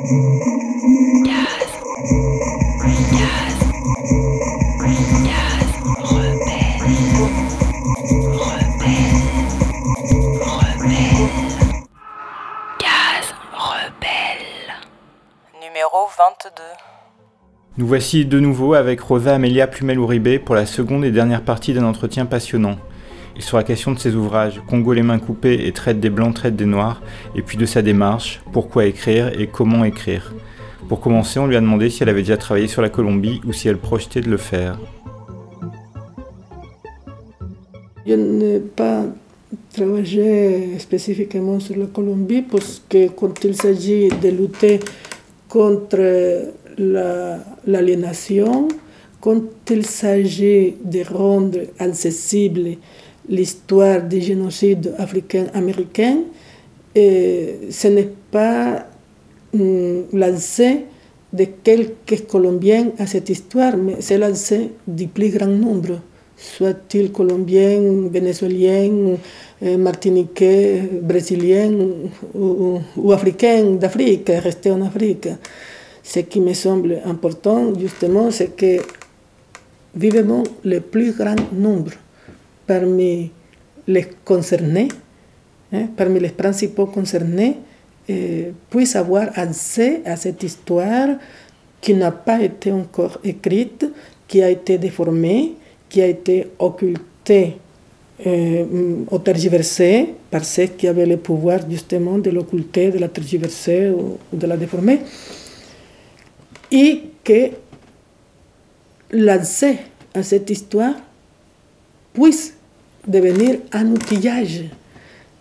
Numéro 22. Nous voici de nouveau avec Rosa Amelia Plumel-Uribe pour la seconde et dernière partie d'un entretien passionnant. Il sera question de ses ouvrages Congo les mains coupées et Traite des blancs, traite des noirs, et puis de sa démarche, pourquoi écrire et comment écrire. Pour commencer, on lui a demandé si elle avait déjà travaillé sur la Colombie ou si elle projetait de le faire. Je n'ai pas travaillé spécifiquement sur la Colombie parce que quand il s'agit de lutter contre l'aliénation, quand il s'agit de rendre accessible l'histoire du génocide africain-américain, ce n'est pas mm, lancé de quelques Colombiens à cette histoire, mais c'est lancé du plus grand nombre, soit-il Colombiens, Vénézuéliens, euh, Martiniquais, Brésiliens ou, ou Africains d'Afrique, restés en Afrique. Ce qui me semble important, justement, c'est que vivement le plus grand nombre parmi les concernés, hein, parmi les principaux concernés, eh, puissent avoir accès à cette histoire qui n'a pas été encore écrite, qui a été déformée, qui a été occultée euh, ou tergiversée par ceux qui avaient le pouvoir justement de l'occulter, de la tergiverser ou de la déformer et que l'accès à cette histoire puisse devenir un outillage,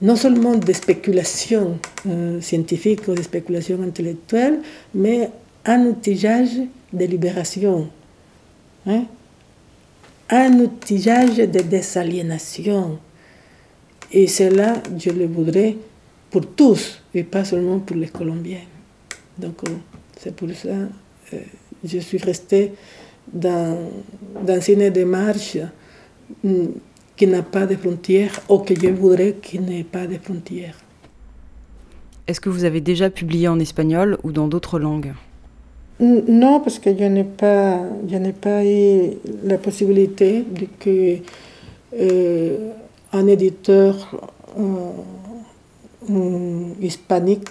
non seulement de spéculation euh, scientifique ou de spéculation intellectuelle, mais un outillage de libération, hein? un outillage de désaliénation. Et cela, je le voudrais pour tous, et pas seulement pour les Colombiens. Donc, euh, c'est pour ça euh, je suis restée dans, dans une démarche qui n'a pas de frontières ou que je voudrais qu'il n'ait pas de frontières. Est-ce que vous avez déjà publié en espagnol ou dans d'autres langues? Non, parce que je n'ai pas, je n'ai pas eu la possibilité de que euh, un éditeur euh, hispanique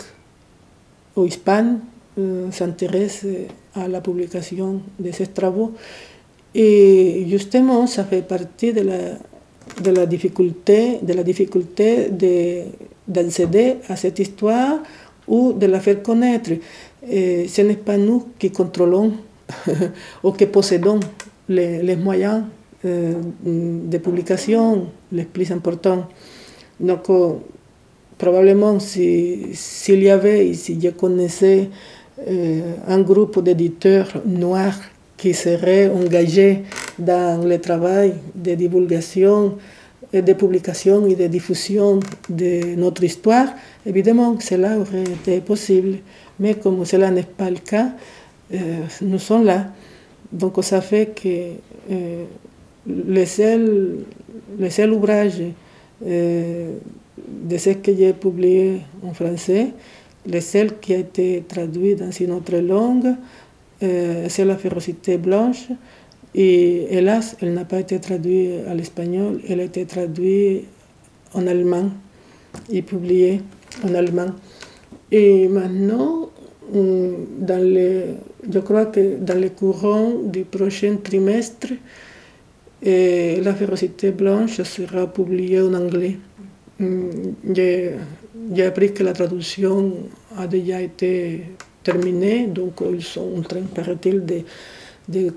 ou hispane euh, s'intéresse à la publication de ces travaux. Et justement, ça fait partie de la, de la difficulté, de la difficulté d'accéder à cette histoire ou de la faire connaître. Et ce n'est pas nous qui contrôlons ou qui possédons les, moyens euh, de publication les plus importants. Donc, euh, probablement, s'il si, y avait, si je connaissais euh, un groupe d'éditeurs noirs qui seraient engagés dans le travail de divulgation, et de publication et de diffusion de notre histoire, évidemment cela aurait été possible. Mais comme cela n'est pas le cas, euh, nous sommes là. Donc ça fait que euh, le, seul, le ouvrage de ce que j'ai publié en français, le seul qui a été traduit dans une autre langue, euh, c'est la férocité blanche. Et hélas, elle n'a pas été traduite à l'espagnol, elle a été traduite en allemand et publiée en allemand. Et maintenant, mm, dans le, je crois que dans le courant du prochain trimestre, euh, la férocité blanche sera publiée en anglais. Mm, j'ai appris que la traduction a déjà été terminée, donc ils sont en train, paraît-il, de, de,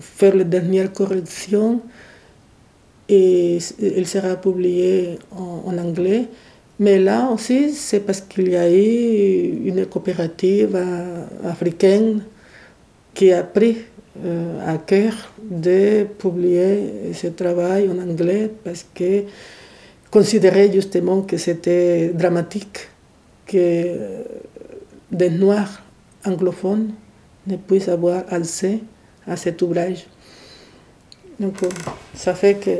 faire les dernières corrections et il sera publié en, anglais. Mais là aussi, c'est parce qu'il y a eu une coopérative africaine qui a pris euh, à cœur de publier ce travail en anglais parce que considérait justement que c'était dramatique que des Noirs anglophones ne puissent avoir accès à cet ouvrage. Donc, ça fait que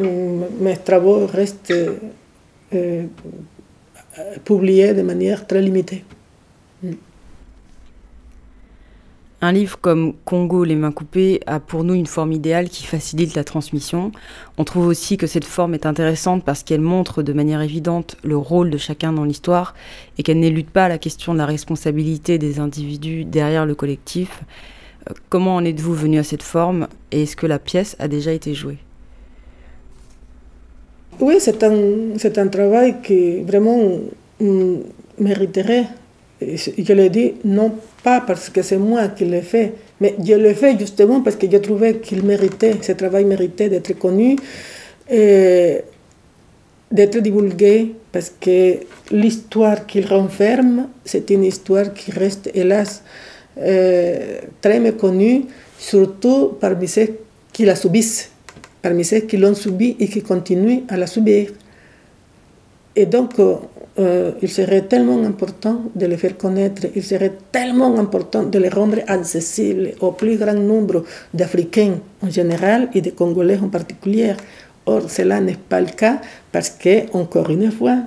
euh, mes travaux restent euh, publiés de manière très limitée. Un livre comme Congo, les mains coupées a pour nous une forme idéale qui facilite la transmission. On trouve aussi que cette forme est intéressante parce qu'elle montre de manière évidente le rôle de chacun dans l'histoire et qu'elle n'élude pas la question de la responsabilité des individus derrière le collectif. Comment en êtes-vous venu à cette forme et est-ce que la pièce a déjà été jouée? Oui, c'est un, un travail qui vraiment mériterait, je le dis, non pas parce que c'est moi qui l'ai fait, mais je l'ai fait justement parce que je trouvais qu'il méritait, ce travail méritait d'être connu, et d'être divulgué, parce que l'histoire qu'il renferme, c'est une histoire qui reste, hélas, euh, très méconnue, surtout parmi ceux qui la subissent, parmi ceux qui l'ont subie et qui continuent à la subir. Et donc, euh, euh, il serait tellement important de les faire connaître, il serait tellement important de les rendre accessibles au plus grand nombre d'Africains en général et de Congolais en particulier. Or, cela n'est pas le cas parce que, encore une fois,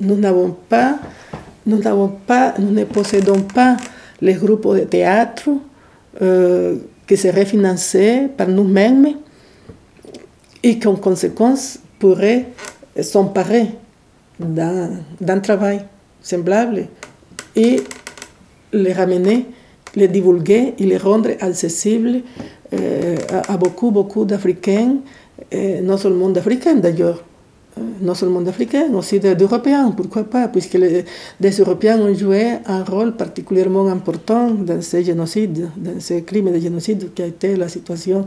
nous n'avons pas, nous n'avons pas, nous ne possédons pas les groupes de théâtre euh, qui seraient financés par nous-mêmes et qui, en conséquence, pourraient s'emparer d'un travail semblable et les ramener, les divulguer et les rendre accessibles euh, à, beaucoup, beaucoup d'Africains, non seulement d'Africains d'ailleurs, non seulement d'Africains, aussi d'Européens, pourquoi pas, puisque les, Européens ont joué un rôle particulièrement important dans ces génocides, dans ces crimes de génocide qui a été la situation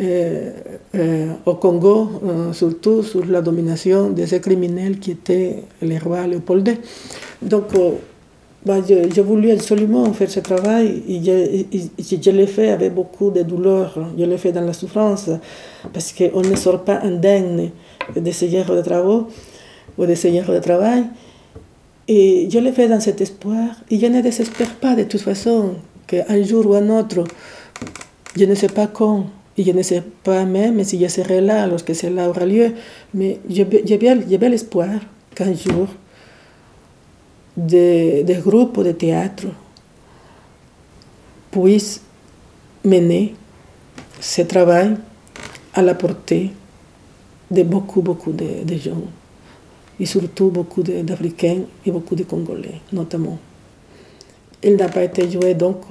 euh, euh, au Congo, euh, surtout sous la domination de ces criminels qui étaient les rois Léopold Donc, bah, j'ai voulu absolument faire ce travail. Et je, je l'ai fait avec beaucoup de douleur, je l'ai fait dans la souffrance, parce qu'on ne sort pas indemne de genre de travaux ou de genre de travail. Et je l'ai fait dans cet espoir, et je ne désespère pas de toute façon qu'un jour ou un autre, je ne sais pas quand, et je ne sais pas même si je serai là lorsque cela aura lieu, mais j'ai bien l'espoir qu'un jour, des, des groupes de théâtre puissent mener ce travail à la portée de beaucoup, beaucoup de, gens, et surtout beaucoup d'Africains et beaucoup de Congolais, notamment. Il n'a pas été joué donc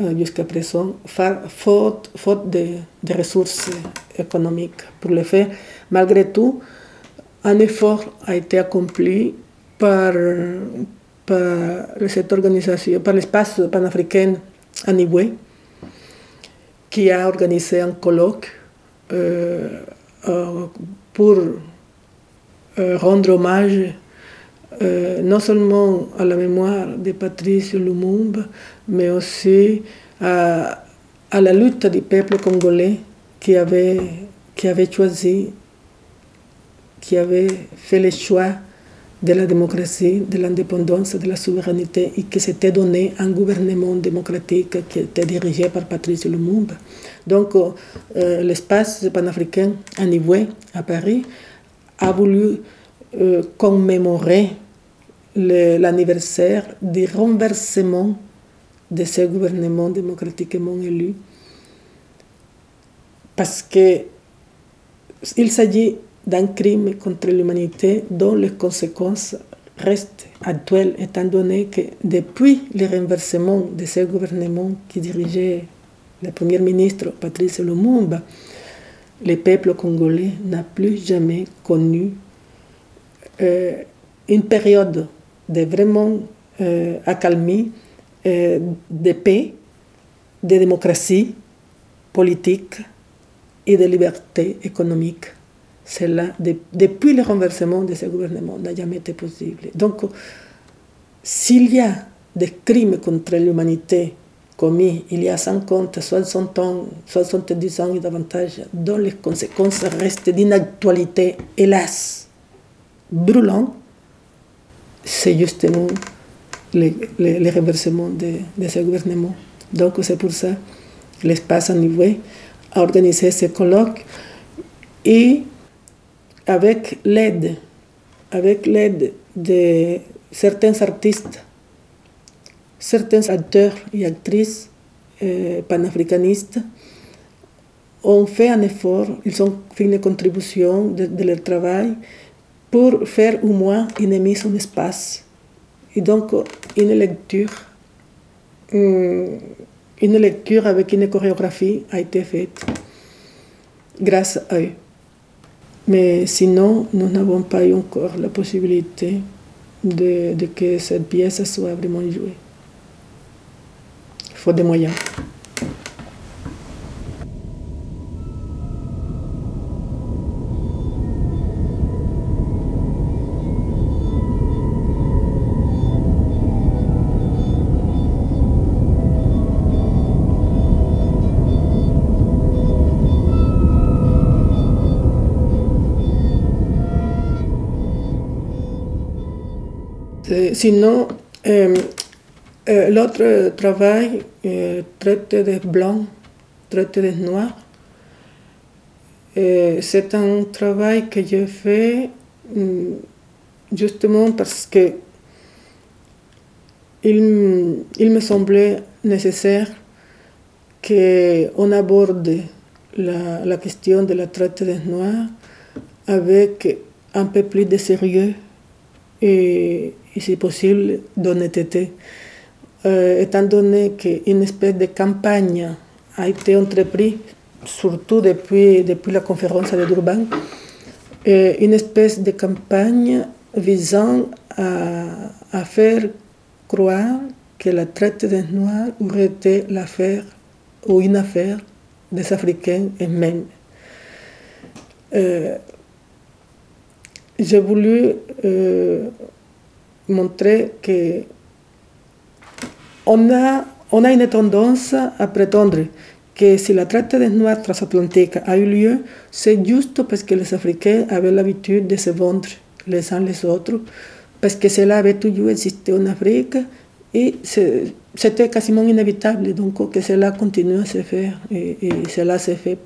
euh, jusqu'à présent, faute, de, ressources économiques pour le faire. Malgré tout, un effort a été accompli par, cette organisation, par l'espace panafricain Nibué, qui a organisé un colloque euh, pour rendre hommage non seulement à la mémoire de Patrice Lumumba, mais aussi à, à, la lutte du peuple congolais qui avait, qui avait choisi, qui avait fait le choix de la démocratie, de l'indépendance, de la souveraineté et qui s'était donné un gouvernement démocratique qui était dirigé par Patrice Lumumba. Donc euh, l'espace panafricain à Nivoué, à Paris, a voulu euh, commémorer l'anniversaire du renversement de ce gouvernement démocratiquement élu. Parce qu'il s'agit d'un crime contre l'humanité dont les conséquences restent actuelles, étant donné que depuis le renversement de ce gouvernement qui dirigeait le Premier ministre Patrice Lumumba, le peuple congolais n'a plus jamais connu euh, une période de vraiment euh, accalmie euh, de paix, de démocratie politique et de liberté économique. Cela, depuis le renversement de ce gouvernement, n'a jamais été possible. Donc, s'il y a des crimes contre l'humanité commis il y a 50, 60 ans, 70 ans et davantage, dont les conséquences restent d'une actualité, hélas, brûlante, c'est justement les, les, reversements de, de, ce gouvernement. Donc c'est pour ça que l'espace niveau a organisé ce colloque et avec l'aide, avec l'aide de certains artistes certains acteurs et actrices euh, panafricanistes ont fait un effort, ils ont fait une contribution de, leur travail pour faire au moins une mise en espace. Et donc, une lecture, euh, une lecture avec une chorégraphie a été faite grâce à eux. Mais sinon, nous n'avons pas eu encore la possibilité de, de que cette pièce soit vraiment jouée. Il faut des moyens. Sinon, euh, euh, l'autre travail, euh, traite des blancs, traite des noirs, c'est un travail que fais mm, justement parce que il, il me semblait nécessaire qu'on aborde la, la, question de la traite des noirs avec un peu plus de sérieux et, et si possible d'honnêteté, euh, étant donné qu'une espèce de campagne a été entreprise, surtout depuis, depuis la conférence de Durban, une espèce de campagne visant à, faire croire que la traite des Noirs aurait été l'affaire ou une affaire des Africains eux-mêmes. Euh, j'ai voulu montrer que on a, on a prétendre que si la traite des Noirs transatlantique a eu lieu, c'est juste parce que les Africains avaient l'habitude de se vendre les uns les autres, parce que cela avait toujours existé en Afrique et c'était quasiment inévitable donc que cela continue à se faire et, cela s'est fait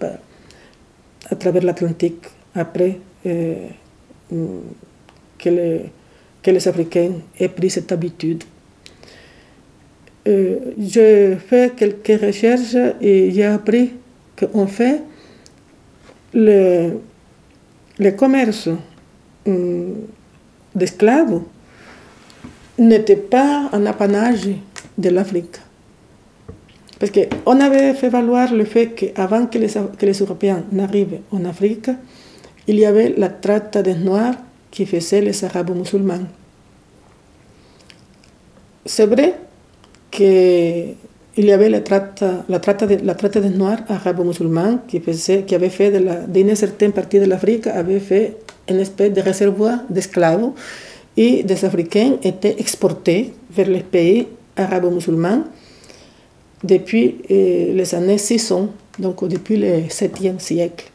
à travers l'Atlantique après euh, que les que les Africains aient pris cette habitude. Euh, j'ai fait quelques recherches et j'ai appris qu'en fait, le, le commerce euh, d'esclaves n'était pas un apanage de l'Afrique. Parce qu'on avait fait valoir le fait qu'avant que les, que les Européens n'arrivent en Afrique, il y avait la traite des Noirs qui faisaient les arabo-musulmans. C'est vrai qu'il y avait la traite, la traite, la traite des Noirs arabo-musulmans qui, qui avait fait d'une certaine partie de l'Afrique, avait fait une espèce de réservoir d'esclaves et des Africains étaient exportés vers les pays arabo-musulmans depuis euh, les années 600, donc depuis le 7e siècle.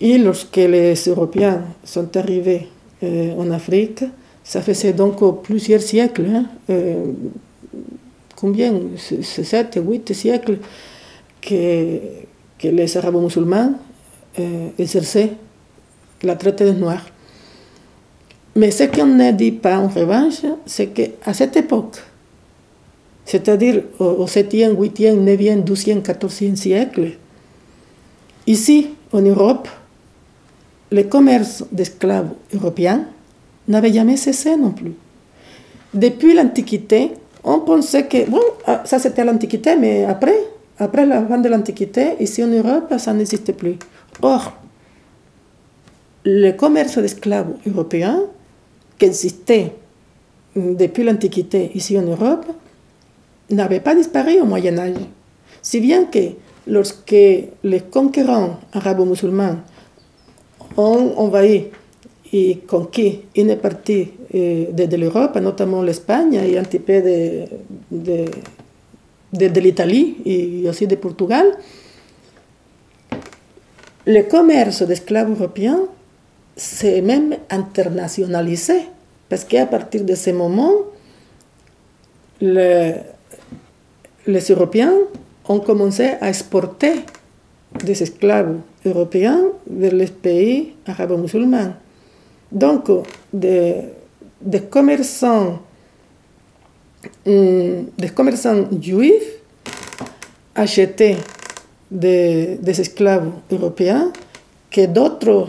Et lorsque les Européens sont arrivés euh, en Afrique, ça faisait donc plusieurs siècles, hein, euh, combien 7, 8 siècles que, que les arabo-musulmans euh, exerçaient la traite des Noirs. Mais ce qu'on ne dit pas en revanche, c'est qu'à cette époque, c'est-à-dire au 7e, 8e, 9e, 12e, 14e siècle, ici en Europe, le commerce d'esclaves européens n'avait jamais cessé non plus. Depuis l'Antiquité, on pensait que, bon, ah, ça c'était l'Antiquité, mais après, après la fin de l'Antiquité, ici en Europe, ça n'existait plus. Or, le commerce d'esclaves européens, qui existait depuis l'Antiquité ici en Europe, n'avait pas disparu au Moyen Âge. Si bien que lorsque les conquérants arabo-musulmans ont envahi. Et conquis une partie euh, de, de l'Europe, notamment l'Espagne et un petit peu de, de, de l'Italie et aussi de Portugal, le commerce d'esclaves européens s'est même internationalisé, parce qu'à partir de ce moment, le, les Européens ont commencé à exporter des esclaves européens vers les pays arabo-musulmans. Donc, des, commerçants hum, des commerçants juifs achetaient des, esclaves européens que d'autres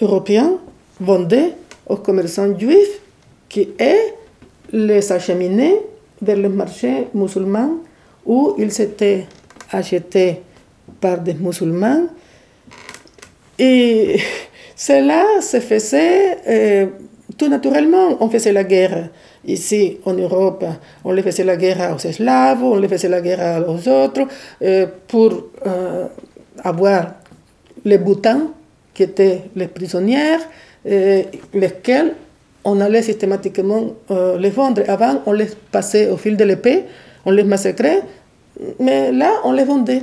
Européens vendaient aux commerçants juifs qui, les acheminaient vers le marché musulman où ils étaient achetés des musulmans. Et cela se faisait euh, tout naturellement. On faisait la guerre ici en Europe. On les faisait la guerre aux esclaves, on les faisait la guerre aux autres euh, pour euh, avoir les boutins qui étaient les prisonnières, lesquels on allait systématiquement les vendre. Avant, on les passait au fil de l'épée, on les massacrait, mais là, on les vendait.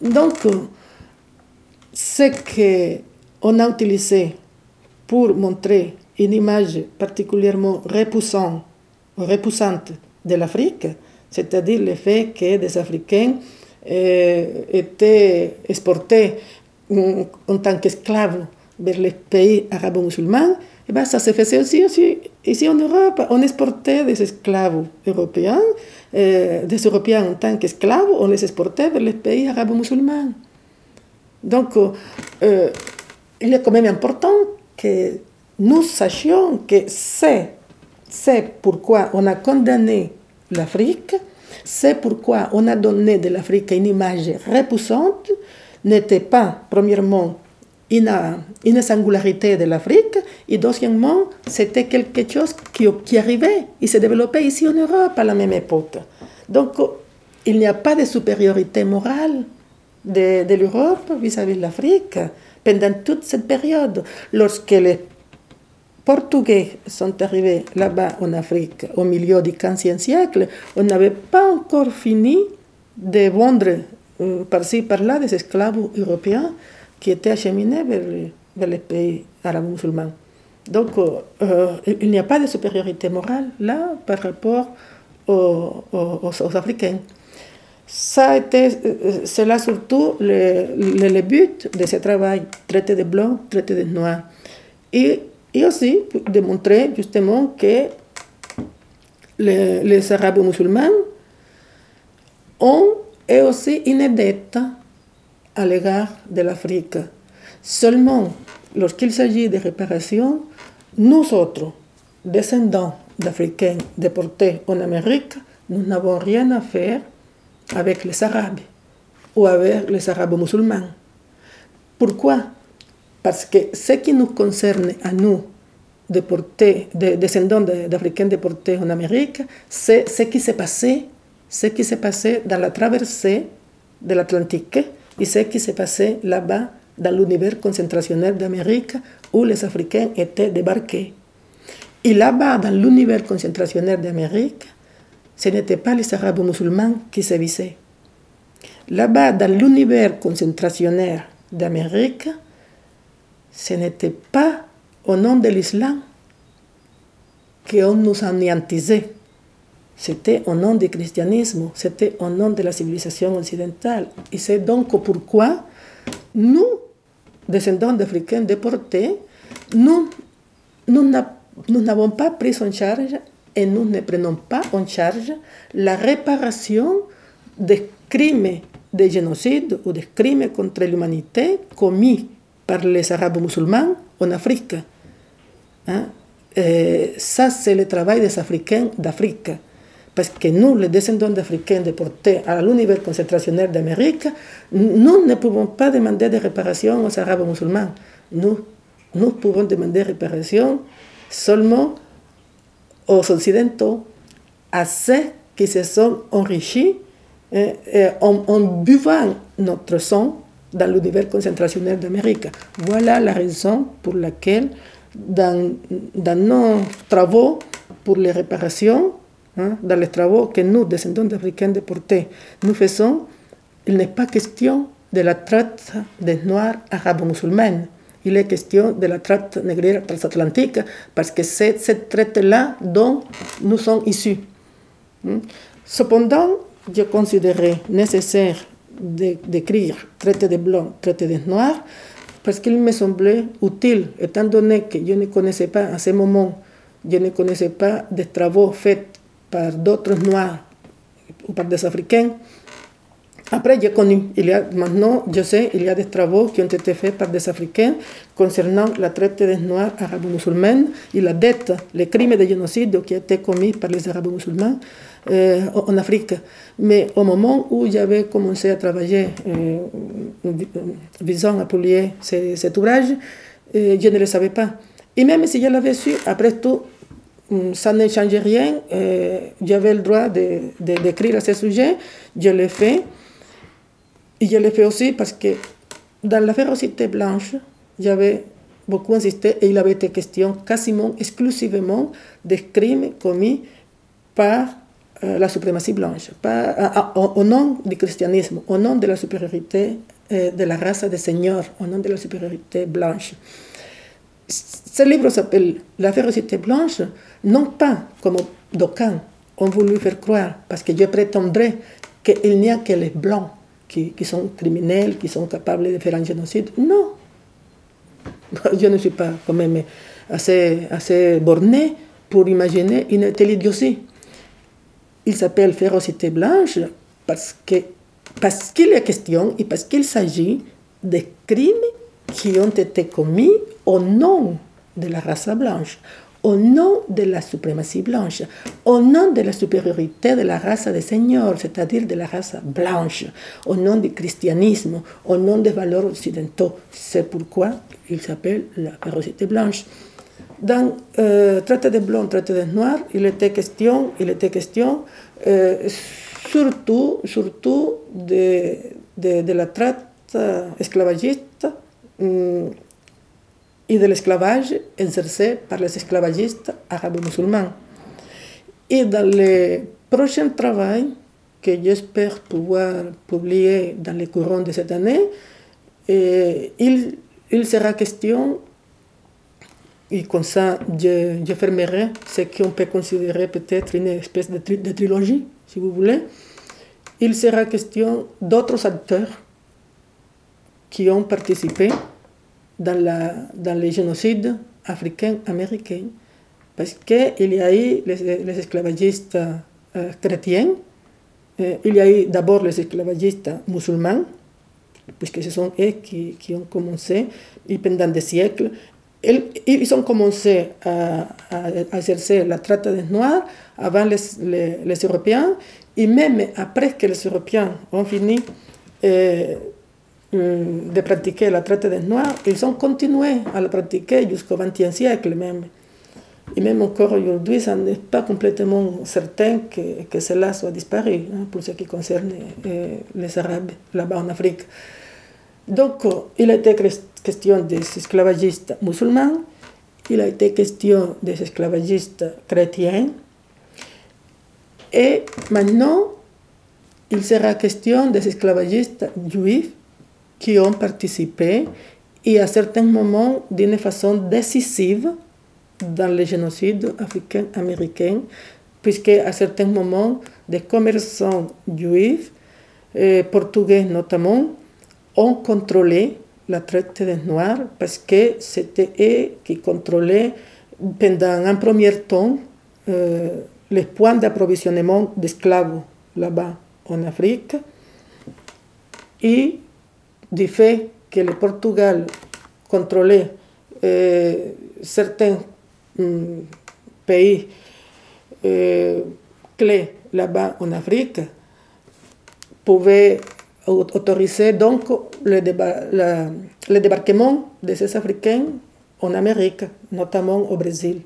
Donc, ce qu'on a utilisé pour montrer une image particulièrement repoussante, de l'Afrique, c'est-à-dire le fait que des Africains euh, étaient exportés en tant qu'esclaves vers les pays arabo-musulmans, et eh ben, ça se faisait aussi, ici en Europe. On exportait des esclaves européens, euh, des Européens en tant qu'esclaves, on les exportait vers les pays arabo-musulmans. Donc, euh, euh, il est quand même important que nous sachions que c'est, c'est pourquoi on a condamné l'Afrique, c'est pourquoi on a donné de l'Afrique une image repoussante, n'était pas, premièrement, une, singularité de l'Afrique, et deuxièmement, c'était quelque chose qui, arrivait, il se développait ici en Europe à la même époque. Donc, il n'y a pas de supériorité morale de, de l'Europe vis-à-vis de l'Afrique pendant toute cette période. Lorsque les Portugais sont arrivés là-bas en Afrique au milieu du XVe siècle, on n'avait pas encore fini de vendre euh, par-ci par-là des esclaves européens qui étaient acheminés vers, les pays arabes musulmans. Donc, euh, il n'y a pas de supériorité morale là par rapport aux, aux Africains. Ça été, c'est là surtout le, le, but de ce travail, traiter de blancs, traiter de noirs. Et, et aussi démontrer justement que les, les Arabes musulmans ont et aussi une dette à l'égard de l'Afrique. Seulement, lorsqu'il s'agit de réparation, nous autres, descendants d'Africains déportés en Amérique, nous n'avons rien à faire avec les Arabes ou avec les Arabes musulmans. Pourquoi? Parce que ce qui nous concerne à nous, déportés, des descendants d'Africains déportés en Amérique, c'est ce qui s'est passé, ce qui s'est passé dans la traversée de l'Atlantique et ce qui s'est passé là-bas dans l'univers concentrationnel d'Amérique où les Africains étaient débarqués. Et là-bas, dans l'univers concentrationnel d'Amérique, ce n'était pas les Arabes musulmans qui sévissaient. Là-bas, dans l'univers concentrationnel d'Amérique, ce n'était pas au nom de l'islam qu'on nous anéantisait. C'était au nom du christianisme, c'était au nom de la civilisation occidentale. Et c'est donc pourquoi nous, descendants d'Africains déportés, nous, nous n'avons pas pris en charge et nous ne prenons pas en charge la réparation des crimes de génocide ou des crimes contre l'humanité commis par les Arabes musulmans en Afrique. Hein? ça, c'est le travail des Africains d'Afrique. Parce que nous, les descendants d'Africains déportés à l'univers concentrationnel d'Amérique, nous ne pouvons pas demander de réparation aux Arabes musulmans. Nous, nous pouvons demander réparation seulement aux Occidentaux, à ceux qui se sont enrichis eh, eh, en, buvant notre sang dans l'univers concentrationnel d'Amérique. Voilà la raison pour laquelle, dans nos travaux pour les réparations, hein, dans les travaux que nous, descendants d'Africains déportés, nous faisons, il n'est pas question de la traite des Noirs arabo-musulmans il est question de la traite négrière transatlantique parce que c'est cette traite-là dont nous sommes issus. Hmm? Cependant, je considérais nécessaire d'écrire traité des blancs, traité des noirs, parce qu'il me semblait utile, étant donné que je ne connaissais pas à ce moment, je ne connaissais pas des travaux faits par d'autres Noirs ou par des Africains. Après, j'ai connu, il y maintenant, je sais, il y a des travaux qui ont été faits par des Africains concernant la traite des Noirs arabo-musulmans et la dette, les crimes de génocide qui ont été commis par les arabo-musulmans euh, en Afrique. Mais au moment où j'avais commencé à travailler euh, visant à publier cet ouvrage, euh, je ne le savais pas. Et même si je l'avais su, après tout, ça ne changeait rien. J'avais le droit d'écrire de, d'écrire à ce sujet. Je l'ai fait. Et je l'ai fait aussi parce que dans la férocité blanche, j'avais beaucoup insisté et il avait été question quasiment exclusivement des crimes commis par euh, la suprématie blanche, pas, au, nom du christianisme, au nom de la supériorité euh, de la race des seigneurs, au nom de la supériorité blanche. Ce livre s'appelle La férocité blanche, non pas comme d'aucuns ont voulu faire croire, parce que je prétendrais qu'il n'y a que les blancs qui, sont criminels, qui sont capables de faire un génocide. Non. Je ne suis pas quand même assez, assez borné pour imaginer une telle idiotie. Il s'appelle férocité blanche parce que parce qu'il est question et parce qu'il s'agit de crimes qui ont été commis au nom de la race blanche, au nom de la suprématie blanche, au nom de la supériorité de la race des seigneurs, c'est-à-dire de la race blanche, au nom du christianisme, au nom des valeurs occidentaux. C'est pourquoi il s'appelle la férocité blanche. Dans euh, Traité des Blancs, Traité des Noirs, il était question, il était question euh, surtout, surtout de, la traite esclavagiste um, et de l'esclavage exercé par les esclavagistes arabo-musulmans. Et dans le prochain travail que j'espère pouvoir publier dans les courants de cette année, et il, il sera question et comme ça, je, fermerai ce qu'on peut considérer peut-être une espèce de, trilogie, si vous voulez. Il sera question d'autres acteurs qui ont participé dans, la, dans les génocides africains-américains. Parce qu'il y a eu les, les esclavagistes euh, chrétiens, euh, il y a eu d'abord les esclavagistes musulmans, puisque ce sont eux qui, qui, ont commencé, et pendant des siècles, ils ont commencé à, exercer la traite des Noirs avant les, les, Européens, et même après que les Européens ont fini euh, de pratiquer la traite des Noirs, ils ont continué à la pratiquer jusqu'au XXe siècle même. Et même encore aujourd'hui, ça n'est pas complètement certain que, que cela soit disparu hein, pour ce qui concerne euh, les Arabes là-bas en Afrique. Donc, il a été question des esclavagistes musulmans, il a été question des esclavagistes chrétiens, et maintenant, il sera question des esclavagistes juifs qui ont participé et à certains moments d'une façon décisive dans le génocide africain-américain, puisque à certains moments, des commerçants juifs, euh, portugais notamment, ont contrôlé la traite des Noirs parce que c'était eux qui contrôlaient pendant un premier temps euh, les points d'approvisionnement d'esclaves là-bas en Afrique. Et du fait que le Portugal contrôlait euh, certains hum, pays euh, clés là-bas en Afrique, pouvait autoriser donc le, le, débarquement de ces Africains en Amérique, notamment au Brésil.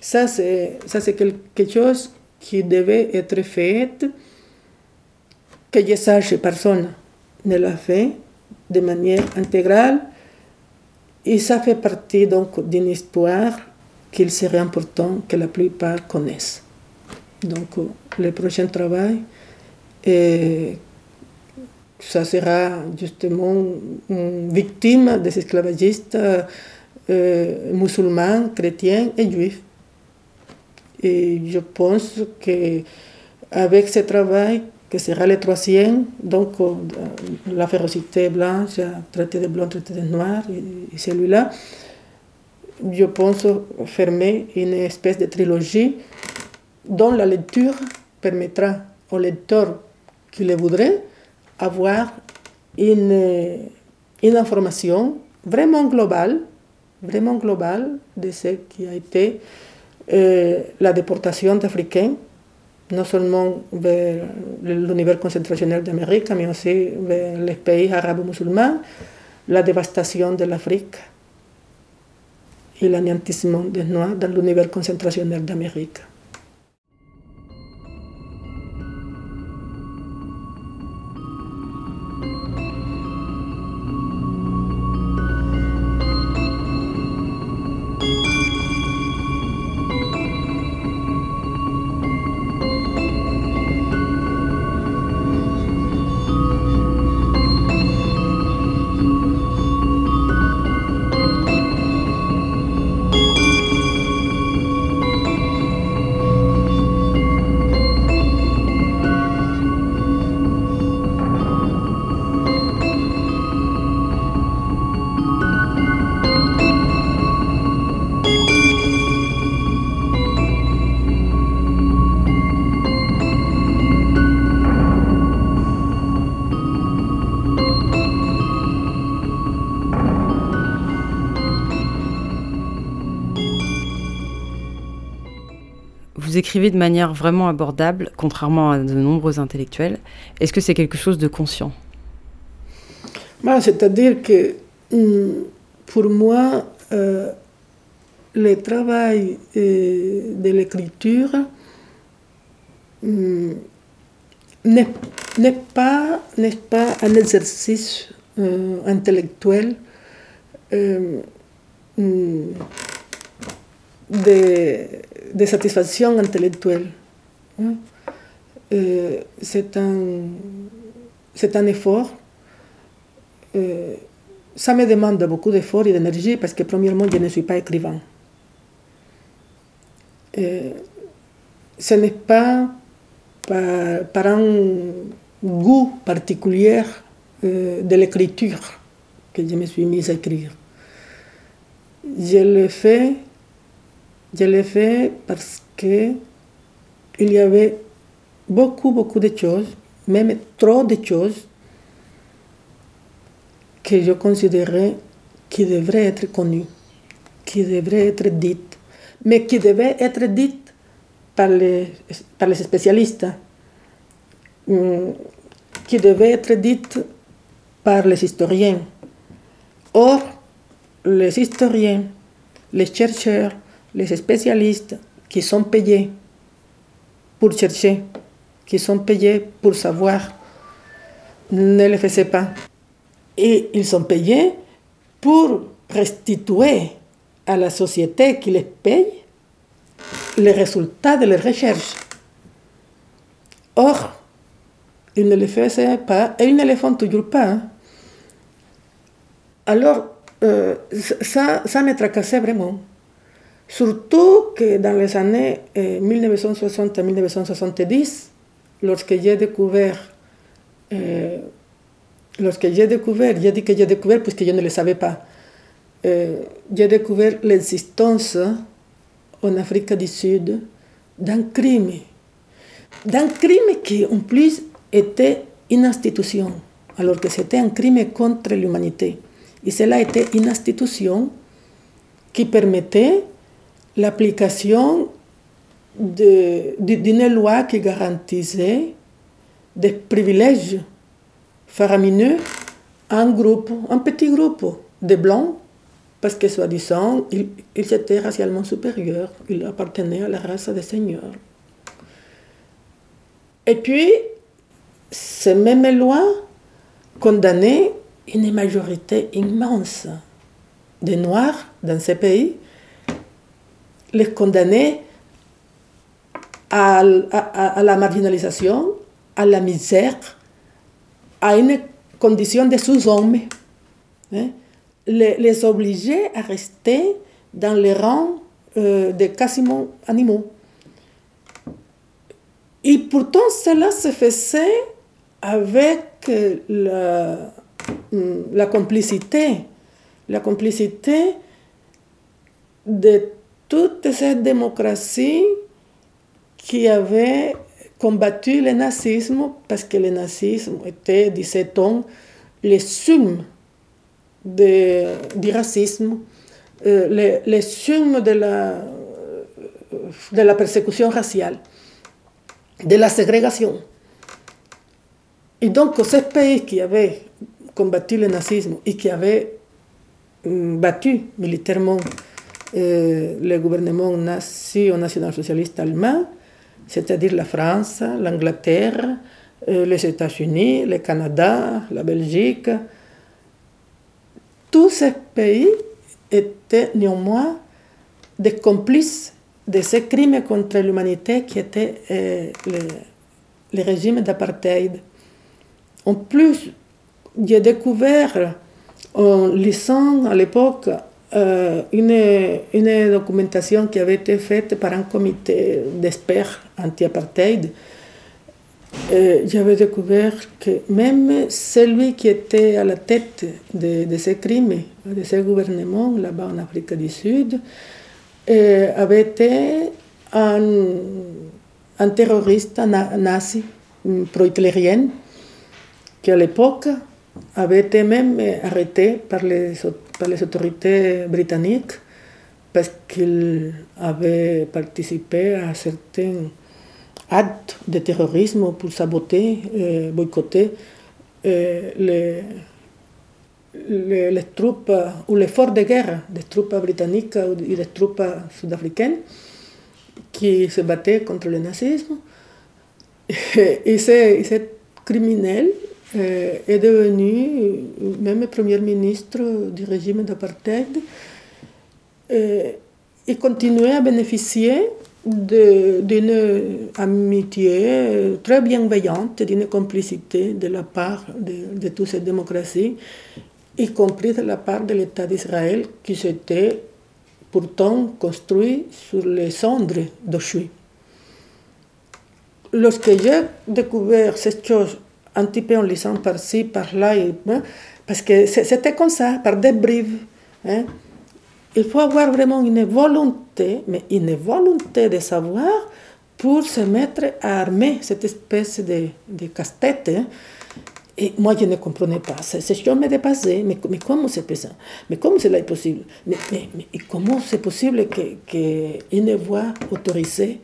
Ça, c'est quelque chose qui devait être fait, que je sache, personne ne l'a fait de manière intégrale, et ça fait partie donc d'une histoire qu'il serait important que la plupart connaissent. Donc, le prochain travail est ça sera justement une victime des esclavagistes euh, musulmans, chrétiens et juifs. Et je pense qu'avec ce travail, que sera le troisième, donc euh, la férocité blanche, traité de blanc, traité de noir, et, celui-là, je pense fermer une espèce de trilogie dont la lecture permettra au lecteur qui le voudrait avoir une, une information vraiment globale, vraiment globale de ce qui a été euh, la déportation d'Africains, non seulement vers l'univers concentrationnel d'Amérique, mais aussi vers les pays arabes musulmans, la dévastation de l'Afrique et l'anéantissement des Noirs dans l'univers concentrationnel d'Amérique. De manière vraiment abordable, contrairement à de nombreux intellectuels. Est-ce que c'est quelque chose de conscient? Bah, C'est-à-dire que hum, pour moi, euh, le travail euh, de l'écriture hum, n'est pas, pas un exercice euh, intellectuel hum, de, satisfaction intellectuelle. Euh, c'est un, effort. Euh, ça me demande beaucoup d'efforts et d'énergie parce que premièrement, je ne suis pas écrivain. Euh, ce n'est pas par, par, un goût particulier de l'écriture que je me suis mise à écrire. Je le fais je l'ai fait parce que il y avait beaucoup, beaucoup de choses, même trop de choses, que je considérais qui devraient être connues, qui devraient être dites, mais qui devaient être dites par les, par les spécialistes, mm, qui devaient être dites par les historiens. Or, les historiens, les chercheurs, les spécialistes qui sont payés pour chercher, qui sont payés pour savoir, ne le faisaient pas. Et ils sont payés pour restituer à la société qui les paye les résultats de leurs recherches. Or, ils ne le faisaient pas et ils ne le font toujours pas. Hein. Alors, euh, ça, ça me tracassait vraiment. Surtout que dans les années 1960 à 1970, lorsque j'ai découvert, euh, lorsque j'ai découvert, j'ai dit que j'ai découvert puisque je ne le savais pas, euh, j'ai découvert l'existence en Afrique du Sud d'un crime, d'un crime qui en plus était une institution, alors que c'était un crime contre l'humanité. Et cela était une institution qui permettait l'application d'une loi qui garantissait des privilèges faramineux à un groupe, un petit groupe de blancs, parce que soi-disant, ils, étaient racialement supérieurs, ils appartenaient à la race des seigneurs. Et puis, ces mêmes lois condamnaient une majorité immense de Noirs dans ces pays les condamner à, la marginalisation, à la misère, à une condition de sous-homme. Hein? Les, les, obliger à rester dans les rangs euh, des quasiment animaux. Et pourtant, cela se faisait avec euh, la, hum, la complicité, la complicité de toute cette démocratie qui avait combattu le nazisme parce que le nazisme était, disait-on, le summe du racisme, euh, le, le de la, de la persécution raciale, de la ségrégation. Et donc, ces pays qui avaient combattu le nazisme et qui avaient mm, battu militairement le gouvernement national-socialiste allemand, c'est-à-dire la France, l'Angleterre, euh, les États-Unis, le Canada, la Belgique, tous ces pays étaient néanmoins des complices de ces crimes contre l'humanité qui étaient euh, le, régime d'apartheid. En plus, j'ai découvert en lisant à l'époque euh, une, une, documentation qui avait été faite par un comité d'experts anti-apartheid. Euh, j'avais découvert que même celui qui était à la tête de, de ces crimes, de ces gouvernements là-bas en Afrique du Sud, euh, avait été un, un terroriste nazi pro-hitlérien qui à l'époque avait été même arrêté par les, par les autorités britanniques parce qu'il avait participé à certains actes de terrorisme pour saboter, euh, boycotter euh, les, troupes ou l'effort de guerre des troupes britanniques et des troupes sud-africaines qui se battaient contre le nazisme. Et ce criminel est devenu même Premier ministre du régime d'apartheid euh, et continuait à bénéficier d'une amitié très bienveillante, d'une complicité de la part de, de toutes ces démocraties, y compris de la part de l'État d'Israël qui s'était pourtant construit sur les cendres d'Auschwitz. Lorsque j'ai découvert cette chose un petit peu en lisant par-ci, par-là, hein, parce que c'était comme ça, par des. Hein. Il faut avoir vraiment une volonté, mais une volonté de savoir pour se mettre à armer cette espèce de, de casse-tête. Hein. Et moi, je ne comprenais pas. Ces choses me dépassaient. Mais, mais comment c'est possible? Mais comment cela est possible? Mais, comment c'est possible qu'une voix autorisée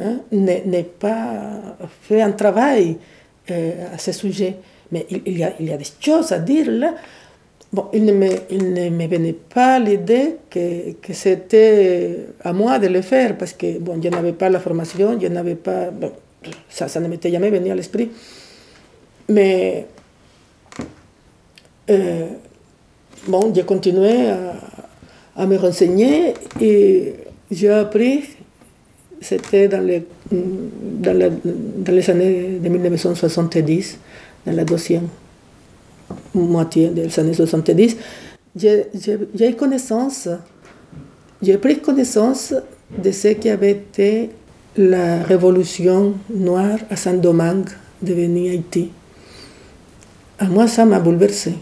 hein, n'ait pas fait un travail à ce sujet. Mais il, y a, des choses à dire là. Bon, il ne me, venait pas l'idée que, c'était à moi de le faire parce que bon, je n'avais pas la formation, je n'avais pas. Ça, ça ne m'était jamais venu à l'esprit. Mais euh, bon, j'ai continué à, à, me renseigner et j'ai appris c'était dans les, dans, les années de 1970, dans la deuxième moitié des années 70, j'ai eu connaissance, j'ai pris connaissance de ce qui avait été la révolution noire à Saint-Domingue, devenue Haïti. À moi, ça m'a bouleversé.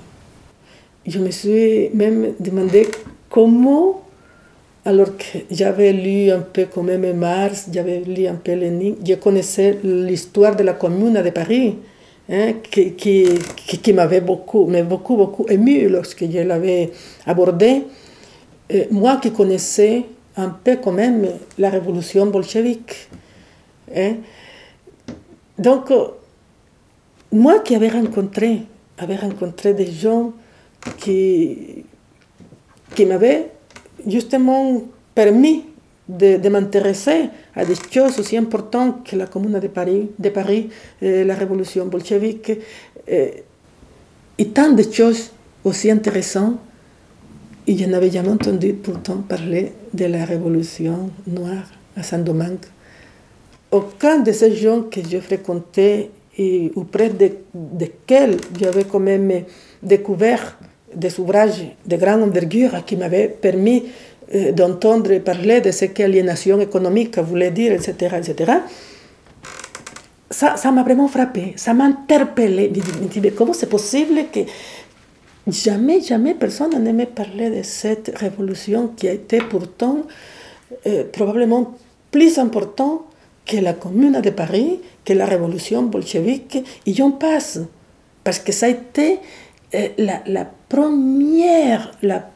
Je me suis même demandé comment alors que j'avais lu un peu quand même Mars, j'avais lu un peu Lénine, je connaissais l'histoire de la commune de Paris, hein, qui, qui, qui, m'avait beaucoup, mais beaucoup, beaucoup ému lorsque je l'avais abordé. moi qui connaissais un peu quand même la révolution bolchevique. Hein. Donc, moi qui avais rencontré, avais rencontré des gens qui, qui m'avaient justement permis de, de m'intéresser à des choses aussi importantes que la Commune de Paris, de eh, la révolution bolchevique, eh, et tant de choses aussi intéressantes. Et je n'avais jamais entendu pourtant parler de la révolution noire à Saint-Domingue. Aucun de ces gens que je fréquentais et auprès de, desquels j'avais quand même découvert des ouvrages de grande envergure qui m'avaient permis euh, d'entendre parler de ce qu'aliénation économique voulait dire, etc., etc., ça, ça m'a vraiment frappé, ça m'a interpellé. Je me comment c'est possible que jamais, jamais personne n'aimait parler de cette révolution qui a été pourtant euh, probablement plus importante que la Commune de Paris, que la révolution bolchevique, et j'en passe. Parce que ça a été la, la, première, la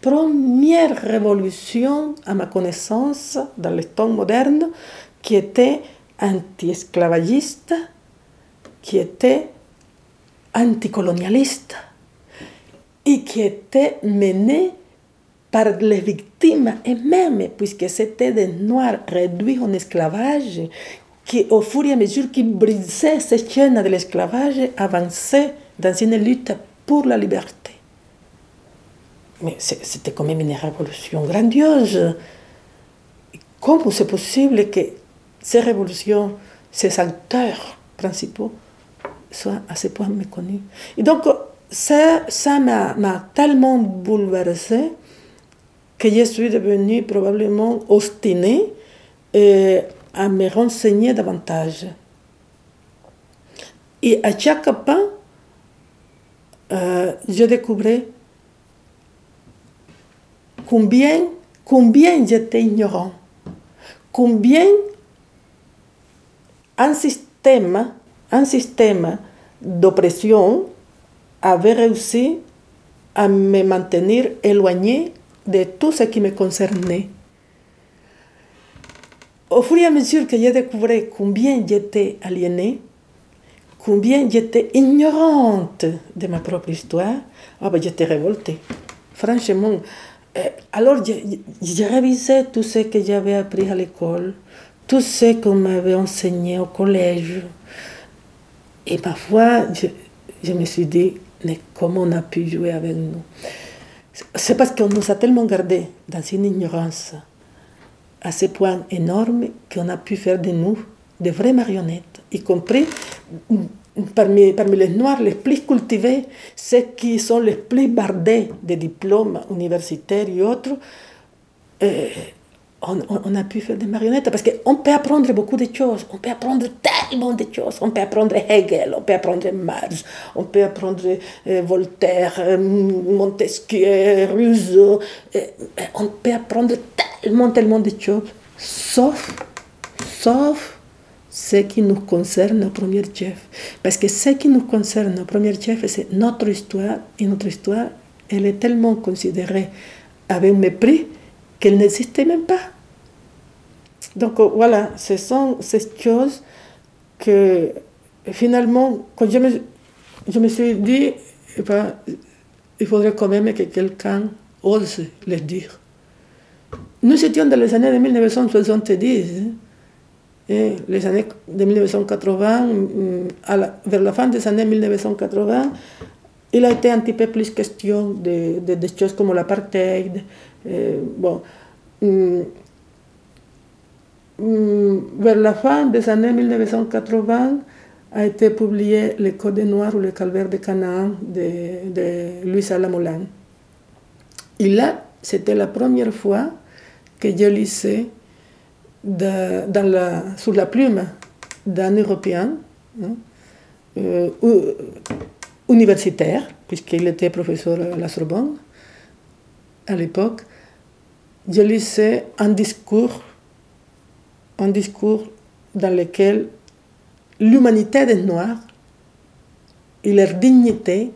première révolution, à ma connaissance, dans le temps moderne, qui était anti-esclavagiste, qui était anticolonialiste et qui était menée par les victimes elles-mêmes, puisque c'était des Noirs réduits en esclavage qui, au fur et à mesure qu'ils brisaient ces chaînes de l'esclavage, avançaient dans une lutte pour la liberté. Mais c'était quand même une révolution grandiose. Comment c'est possible que ces révolutions, ces acteurs principaux, soient à ce point méconnus? Et donc, ça, m'a tellement bouleversée que je suis devenue probablement obstinée à me renseigner davantage. Et à chaque pas, je découvrais combien, combien j'étais ignorant, combien un système, un système d'oppression avait réussi à me maintenir éloigné de tout ce qui me concernait. Au fur et à mesure que j'ai découvert combien j'étais aliénée, combien j'étais ignorante de ma propre histoire, ah ben j'étais révoltée. Franchement, euh, alors j'ai révisé tout ce que j'avais appris à l'école, tout ce qu'on m'avait enseigné au collège. Et parfois, je, je me suis dit, mais comment on a pu jouer avec nous? C'est parce qu'on nous a tellement gardés dans une ignorance à ce point énorme qu'on a pu faire de nous de vraies marionnettes, y compris parmi, parmi les Noirs les plus cultivés, ceux qui sont les plus bardés de diplômes universitaires et autres. Euh, on, a pu faire des marionnettes parce qu'on peut apprendre beaucoup de choses. On peut apprendre tellement de choses. On peut apprendre Hegel, on peut apprendre Marx, on peut apprendre euh, Voltaire, euh, Montesquieu, Rousseau. On peut apprendre tellement, tellement de choses. Sauf, sauf ce qui nous concerne au premier chef. Parce que ce qui nous concerne au premier chef, c'est notre histoire. Et notre histoire, elle est tellement considérée avec mépris qu'elle n'existait même pas. Donc euh, voilà, ce sont ces choses que finalement, quand je me, je me suis dit, eh ben, il faudrait quand même que quelqu'un ose les dire. Nous étions dans les années de 1970, hein, et les années de 1980, mm, vers la fin des années 1980, il a été un petit peu plus question de, de, choses comme l'apartheid. Euh, bon, mm, Mm, vers la fin des années 1980, a été publié Le Code noir ou le Calvaire de Canaan de, de Louis Alamolin. Et là, c'était la première fois que je lisais sous la plume d'un Européen hein, euh, universitaire, puisqu'il était professeur à la Sorbonne à l'époque, je lisais un discours un discours dans lequel l'humanité des Noirs et leur dignité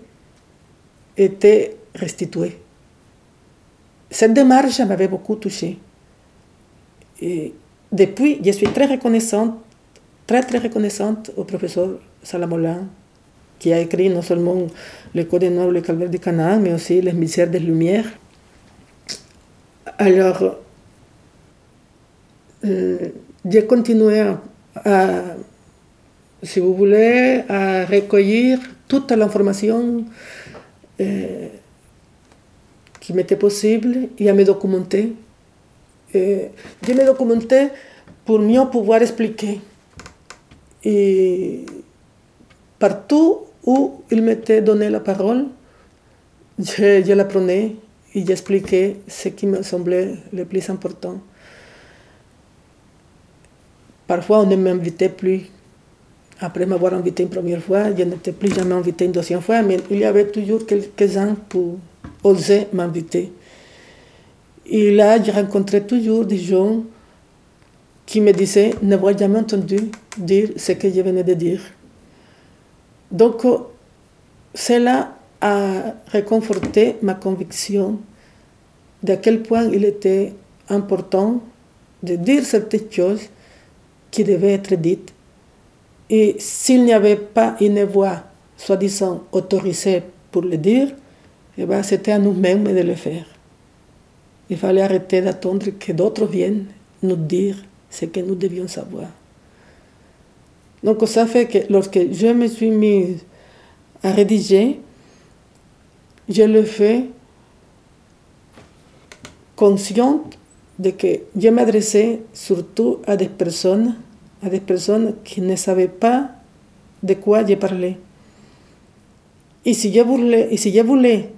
étaient restituées. Cette démarche m'avait beaucoup touchée. Depuis, je suis très reconnaissante, très très reconnaissante au professeur Salamolin, qui a écrit non seulement le Code Noir le Calvaire du Canaan, mais aussi les Mystères des Lumières. Alors, euh, j'ai continué à, si vous voulez, à recueillir toute l'information euh, qui m'était possible et à me documenter. Je me documentais pour mieux pouvoir expliquer. Et partout où il m'était donné la parole, je, je la prenais et j'expliquais ce qui me semblait le plus important. Parfois, on ne m'invitait plus. Après m'avoir invité une première fois, je n'étais plus jamais invité une deuxième fois, mais il y avait toujours quelques-uns pour oser m'inviter. Et là, j'ai rencontré toujours des gens qui me disait n'avoir jamais entendu dire ce que je venais de dire. Donc, cela a réconforté ma conviction d'à quel point il était important de dire certaines choses qui devaient être dites. Et s'il n'y avait pas une voix, soi-disant autorisée pour le dire, eh ben, c'était à nous-mêmes de le faire. Il fallait arrêter d'attendre que d'autres viennent nous dire ce que nous devions savoir. Donc ça fait que lorsque je me suis mise à rédiger, je le fais consciente de que je m'adressais surtout à des personnes, à des personnes qui ne savaient pas de quoi je parlais. Et si je je voulais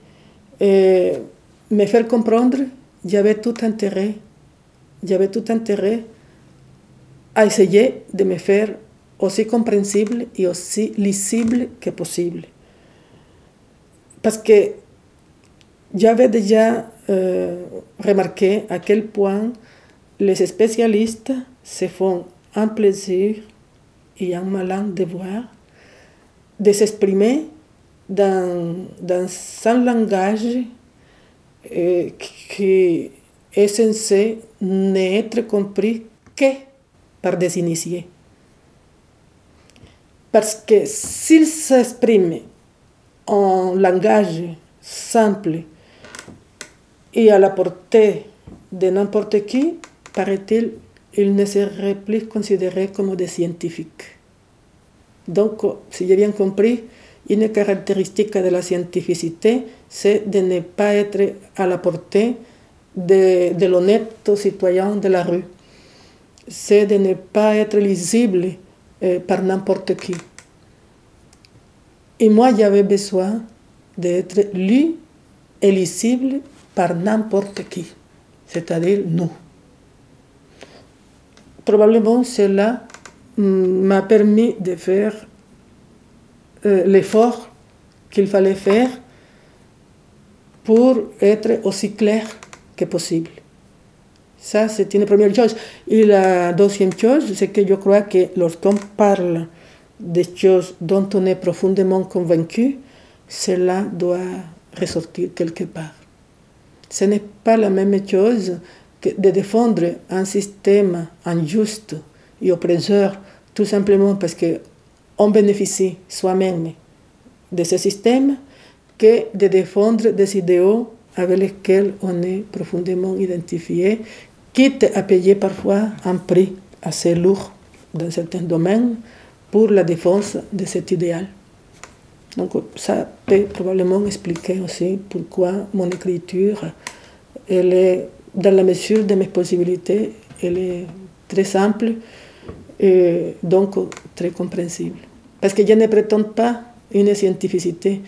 me faire comprendre, j'avais tout intérêt, j'avais tout intérêt à essayer de me faire aussi compréhensible et aussi lisible que possible. Parce que j'avais déjà euh, remarqué à quel point les spécialistes se font un plaisir et un malin devoir de s'exprimer dans, dans un langage euh, qui est censé n'être compris que par des initiés. Parce que s'ils s'expriment en langage simple et à la portée de n'importe qui, paraît-il, ils ne seraient plus considérés comme des scientifiques. Donc, si j'ai bien compris, une caractéristique de la scientificité, c'est de ne pas être à la portée de, de l'honnête citoyen de la rue. C'est de ne pas être lisible euh, par n'importe qui. Et moi, j'avais besoin d'être lu et lisible par n'importe qui, c'est-à-dire nous. Probablement cela mm, m'a permis de faire euh, l'effort qu'il fallait faire pour être aussi clair que possible. Ça, c'est une première chose. Et la deuxième chose, c'est que je crois que lorsqu'on parle des choses dont on est profondément convaincu, cela doit ressortir quelque part. Ce n'est pas la même chose que de défendre un système injuste et oppresseur tout simplement parce qu'on bénéficie soi-même de ce système que de défendre des idéaux avec lesquels on est profondément identifié, quitte à payer parfois un prix assez lourd dans certains domaines pour la défense de cet idéal. Donc ça peut probablement expliquer aussi pourquoi mon écriture, elle est dans la mesure de mes possibilités, elle est très simple et donc très compréhensible. Parce que je ne prétends pas une scientificité,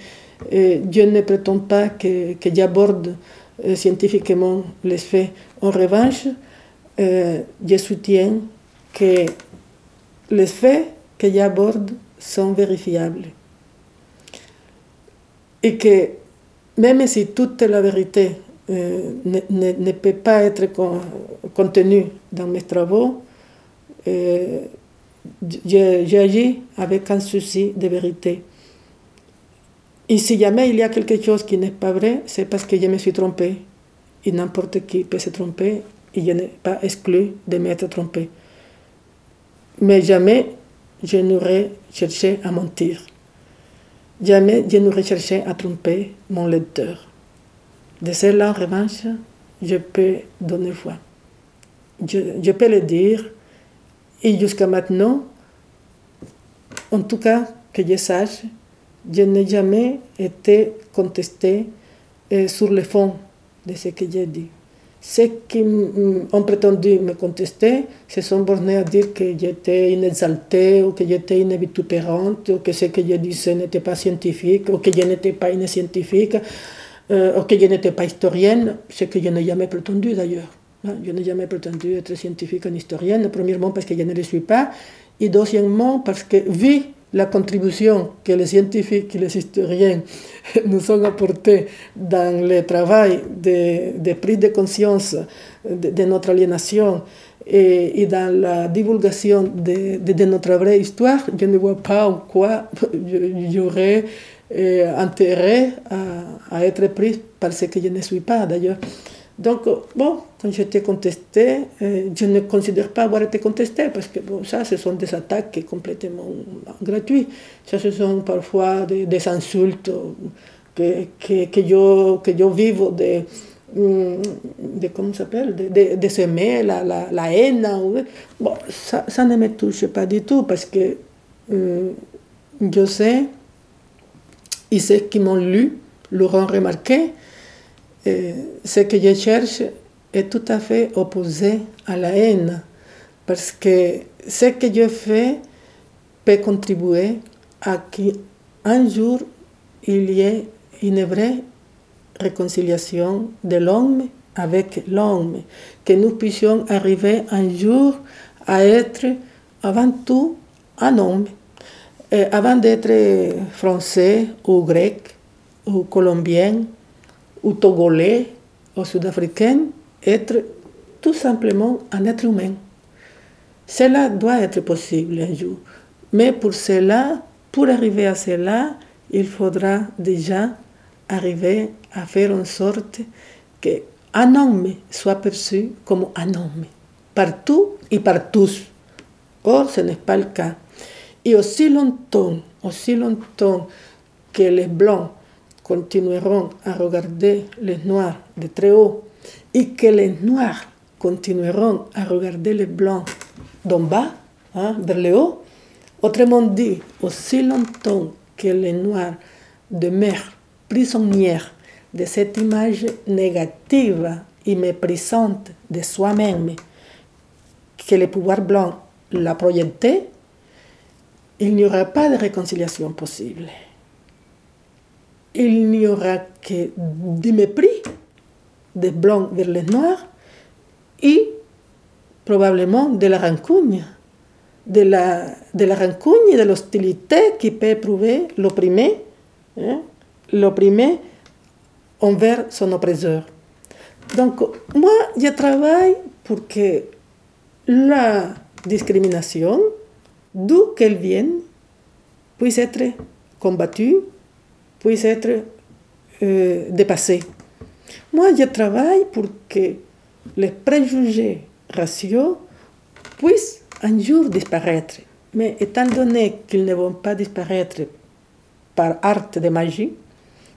je ne prétends pas que, que j'aborde euh, scientifiquement les faits. En revanche, euh, je soutiens que les faits que j'aborde sont vérifiables. Et que même si toute la vérité euh, ne, peut pas être con, contenue dans mes travaux, euh, j'agis avec un souci de vérité. Et si jamais il y a quelque chose qui n'est pas vrai, c'est parce que je me suis trompé. Et n'importe qui peut se tromper, et je n'ai pas exclu de m'être trompé. Mais jamais je n'aurais cherché à mentir. Jamais je n'aurais cherché à tromper mon lecteur. De cela, en revanche, je peux donner foi. Je, je peux le dire, et jusqu'à maintenant, en tout cas, que je sache, je n'ai jamais été contesté euh, sur le fond de ce que j'ai dit. Ceux qui ont prétendu me contester se sont bornés à dire que j'étais inexaltée ou que j'étais une ou que ce que je disais n'était pas scientifique ou que je n'étais pas une scientifique ou que je n'étais pas historienne, ce que je n'ai jamais prétendu d'ailleurs. Je n'ai jamais prétendu être scientifique ni historienne, premièrement parce que je ne le suis pas, et deuxièmement parce que vu la contribution que les scientifiques les historiens nous ont apportée dans le travail de, prise de conscience de, notre aliénation et, dans la divulgation de, notre vraie histoire, je ne vois pas en quoi j'aurais intérêt à, à, être prise parce que je ne suis pas d'ailleurs. Donc, bon, quand j'étais contesté, euh, je ne considère pas avoir été contesté parce que bon, ça, ce sont des attaques complètement gratuites. Ça, ce sont parfois des, insultes que, que, que, je, que je vive de, mm, de comment s'appelle, de, de, de, semer la, la, la haine. Bon, ça, ça, ne me touche pas du tout parce que euh, je sais, et ceux qui m'ont lu l'auront remarqué, euh, ce que je cherche est tout à fait opposé à la haine, parce que ce que je fais peut contribuer à qu'un jour il y ait une vraie réconciliation de l'homme avec l'homme, que nous puissions arriver un jour à être avant tout un homme, avant d'être français ou grec ou colombien ou togolais ou sud-africain, être tout simplement un être humain. Cela doit être possible un jour. Mais pour cela, pour arriver à cela, il faudra déjà arriver à faire en sorte qu'un homme soit perçu comme un homme, partout et par tous. Or, ce n'est pas le cas. Et aussi longtemps, aussi longtemps que les Blancs continueront à regarder les Noirs de très haut et que les Noirs continueront à regarder les Blancs d'en bas, hein, vers le haut. Autrement dit, aussi longtemps que les Noirs demeurent prisonniers de cette image négative et méprisante de soi-même que le pouvoir blanc l'a projeté, il n'y aura pas de réconciliation possible il n'y aura que du mépris des blancs vers les noirs et probablement de la rancune, de la, de la et de l'hostilité qui peut éprouver l'opprimé, hein, l'opprimé envers son oppresseur. Donc, moi, je travaille pour que la discrimination, d'où qu'elle vienne, puisse être combattue puisse être euh, dépassé. Moi, je travaille pour que les préjugés raciaux puissent un jour disparaître. Mais étant donné qu'ils ne vont pas disparaître par art de magie,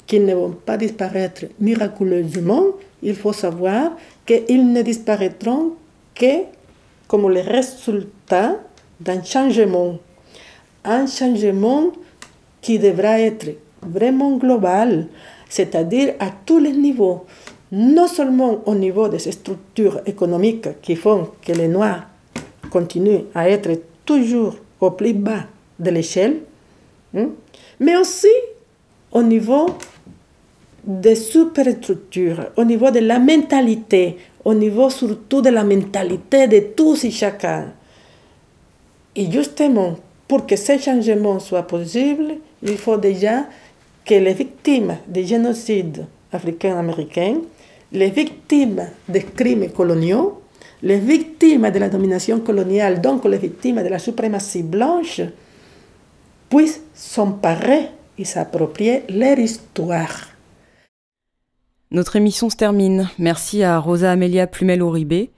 qu'ils ne vont pas disparaître miraculeusement, il faut savoir qu'ils ne disparaîtront que comme le résultat d'un changement. Un changement qui devra être vraiment global, c'est-à-dire à tous les niveaux, non seulement au niveau des structures économiques qui font que les Noirs continuent à être toujours au plus bas de l'échelle, hein, mais aussi au niveau des superstructures, au niveau de la mentalité, au niveau surtout de la mentalité de tous et chacun. Et justement, pour que ce changement soit possible, il faut déjà que les victimes des génocides africains-américains, les victimes des crimes coloniaux, les victimes de la domination coloniale, donc les victimes de la suprématie blanche, puissent s'emparer et s'approprier leur histoire. Notre émission se termine. Merci à Rosa Amelia Plumel-Auribé.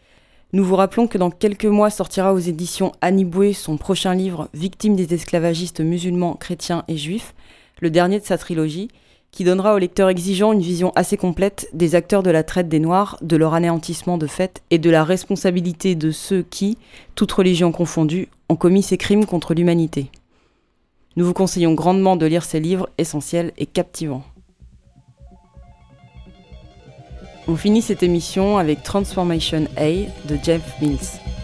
Nous vous rappelons que dans quelques mois sortira aux éditions Aniboué son prochain livre Victimes des esclavagistes musulmans, chrétiens et juifs, le dernier de sa trilogie, qui donnera au lecteur exigeant une vision assez complète des acteurs de la traite des Noirs, de leur anéantissement de fait et de la responsabilité de ceux qui, toute religion confondue, ont commis ces crimes contre l'humanité. Nous vous conseillons grandement de lire ces livres essentiels et captivants. On finit cette émission avec Transformation A de Jeff Mills.